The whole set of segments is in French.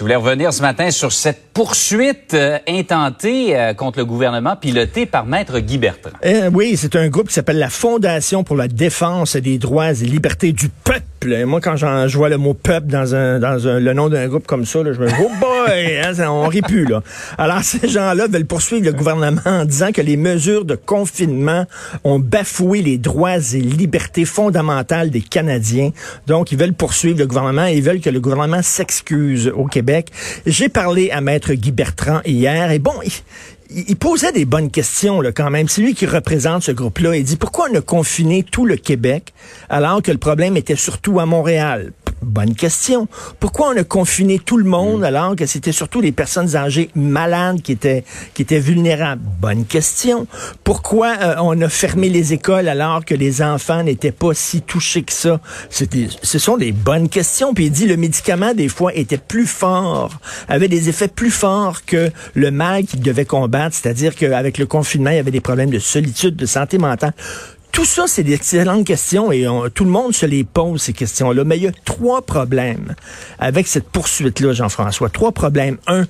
Tu voulais revenir ce matin sur cette poursuite euh, intentée euh, contre le gouvernement pilotée par Maître Guy Bertrand. Euh, oui, c'est un groupe qui s'appelle la Fondation pour la défense des droits et libertés du peuple. Moi, quand je vois le mot peuple dans, le nom d'un groupe comme ça, je me dis, oh boy, hein, on rit plus. Là. Alors, ces gens-là veulent poursuivre le gouvernement en disant que les mesures de confinement ont bafoué les droits et libertés fondamentales des Canadiens. Donc, ils veulent poursuivre le gouvernement et ils veulent que le gouvernement s'excuse au Québec j'ai parlé à Maître Guy Bertrand hier et bon, il, posait des bonnes questions là, quand même. C'est lui qui représente ce groupe-là. Il dit pourquoi on a confiné tout le Québec alors que le problème était surtout à Montréal? Bonne question. Pourquoi on a confiné tout le monde mm. alors que c'était surtout les personnes âgées malades qui étaient qui étaient vulnérables? Bonne question. Pourquoi euh, on a fermé les écoles alors que les enfants n'étaient pas si touchés que ça? C'était ce sont des bonnes questions. Puis il dit le médicament des fois était plus fort, avait des effets plus forts que le mal qu'il devait combattre, c'est-à-dire qu'avec le confinement, il y avait des problèmes de solitude, de santé mentale. Tout ça, c'est des excellentes questions et tout le monde se les pose, ces questions-là. Mais il y a trois problèmes avec cette poursuite-là, Jean-François. Trois problèmes. Un,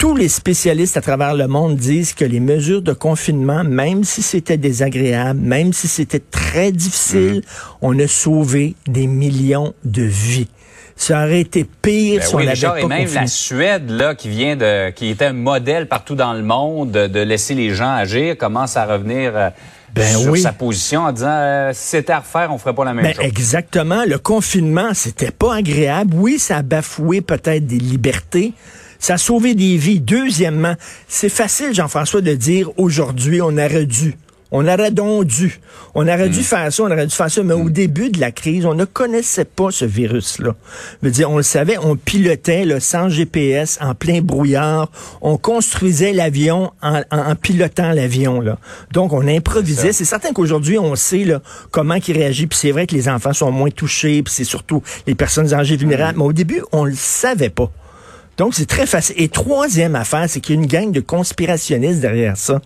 tous les spécialistes à travers le monde disent que les mesures de confinement, même si c'était désagréable, même si c'était très difficile, mhm. on a sauvé des millions de vies. Ça aurait été pire ben si on avait pas et même la Suède, là, qui vient de, qui était un modèle partout dans le monde de, laisser les gens agir, commence à revenir euh, ben sur sa position en disant euh, si c'était à refaire, on ferait pas la même ben chose. Exactement. Le confinement, c'était pas agréable. Oui, ça a bafoué peut-être des libertés. Ça a sauvé des vies. Deuxièmement, c'est facile, Jean-François, de dire aujourd'hui, on aurait dû. On aurait donc dû. On aurait dû hmm. faire ça, on aurait dû faire ça. Mais au hmm. début de la crise, on ne connaissait pas ce virus-là. veux dire, on le savait, on pilotait là, sans GPS, en plein brouillard. On construisait l'avion en, en, pilotant l'avion. là. Donc, on improvisait. C'est certain qu'aujourd'hui, on sait là, comment il réagit. Puis c'est vrai que les enfants sont moins touchés. Puis c'est surtout les personnes âgées vulnérables. Hmm. Mais au début, on le savait pas. Donc, c'est très facile. Et troisième affaire, c'est qu'il y a une gang de conspirationnistes derrière ça.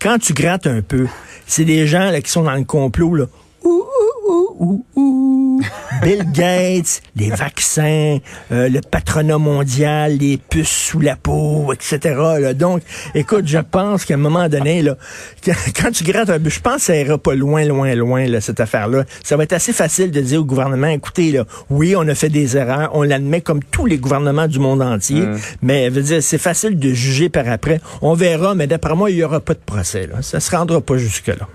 Quand tu grattes un peu, c'est des gens là, qui sont dans le complot. Là. Ouh, ouh, ouh, ouh, Bill Gates, les vaccins, euh, le patronat mondial, les puces sous la peau, etc. Là. Donc, écoute, je pense qu'à un moment donné, là, quand tu grattes un peu, je pense que ça ira pas loin, loin, loin, là, cette affaire-là. Ça va être assez facile de dire au gouvernement, écoutez, là, oui, on a fait des erreurs, on l'admet comme tous les gouvernements du monde entier, mm. mais veut dire, c'est facile de juger par après. On verra, mais d'après moi, il y aura pas de procès. Là. Ça se rendra pas jusque-là.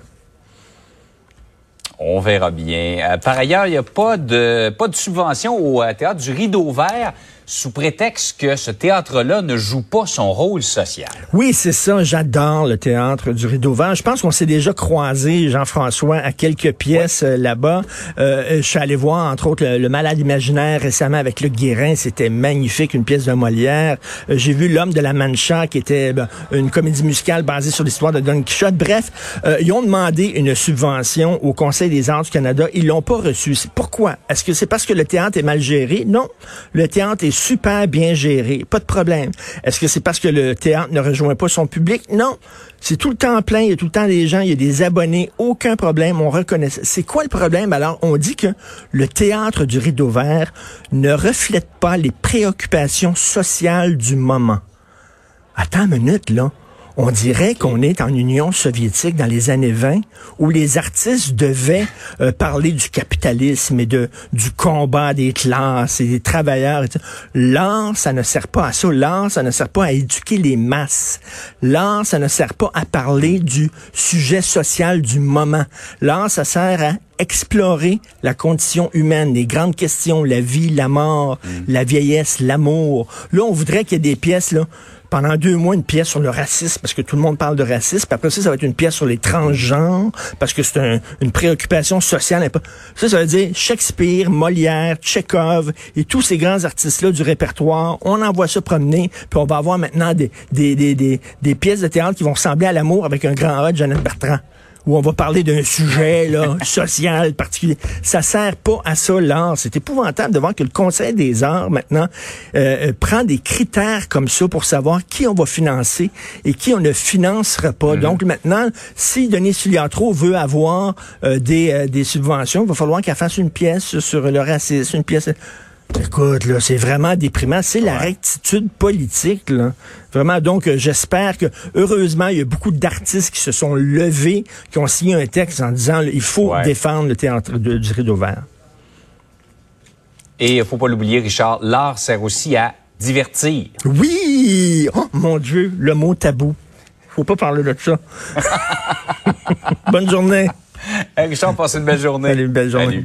On verra bien. Euh, par ailleurs, il n'y a pas de, pas subvention au euh, théâtre du Rideau Vert sous prétexte que ce théâtre-là ne joue pas son rôle social. Oui, c'est ça. J'adore le théâtre du Rideau Vert. Je pense qu'on s'est déjà croisé, Jean-François, à quelques pièces euh, là-bas. Euh, je suis allé voir, entre autres, le, Malade imaginaire récemment avec Luc Guérin. C'était magnifique, une pièce de Molière. Euh, j'ai vu L'homme de la Mancha, qui était ben, une comédie musicale basée sur l'histoire de Don Quichotte. Bref, ils ont demandé une subvention au Conseil des arts du Canada. Ils l'ont pas reçue. Pourquoi? Est-ce que c'est parce que le théâtre est mal géré? Non. Le théâtre est super bien géré, pas de problème. Est-ce que c'est parce que le théâtre ne rejoint pas son public? Non. C'est tout le temps plein, il y a tout le temps des gens, il y a des abonnés, aucun problème, on reconnaît. C'est quoi le problème? Alors, on dit que le théâtre du rideau vert ne reflète pas les préoccupations sociales du moment. Attends une minute, là. On dirait qu'on est en Union soviétique dans les années 20 où les artistes devaient euh, parler du capitalisme et de du combat des classes et des travailleurs. L'art, ça ne sert pas à ça. L'art, ça ne sert pas à éduquer les masses. L'art, ça ne sert pas à parler du sujet social du moment. L'art, ça sert à explorer la condition humaine, les grandes questions, la vie, la mort, mm. la vieillesse, l'amour. Là, on voudrait qu'il y ait des pièces là pendant deux mois une pièce sur le racisme, parce que tout le monde parle de racisme. Puis après ça, ça va être une pièce sur les transgenres, parce que c'est une préoccupation sociale. Ça, ça veut dire Shakespeare, Molière, Tchekhov et tous ces grands artistes-là du répertoire. On envoie ça promener, puis on va avoir maintenant des, pièces de théâtre qui vont ressembler à l'amour avec un grand A de Jeannette Bertrand. Où on va parler d'un sujet là, social particulier. Ça sert pas à ça l'art. C'est épouvantable de voir que le Conseil des arts maintenant euh, euh, prend des critères comme ça pour savoir qui on va financer et qui on ne financera pas. Mhm. Donc maintenant, si Denis Filiatro veut avoir euh, des, des subventions, il va falloir qu'elle fasse une pièce sur le racisme, une pièce Écoute, là, c'est vraiment déprimant. C'est la rectitude politique, là. Vraiment, donc, euh, j'espère que, heureusement, il y a beaucoup d'artistes qui se sont levés, qui ont signé un texte en disant, il faut défendre le théâtre du rideau vert. Et il faut pas l'oublier, Richard, l'art sert aussi à divertir. Oui! Oh, mon Dieu, le mot tabou. Faut pas parler de ça. Bonne journée. Richard, passe une belle journée. Allez, une belle journée.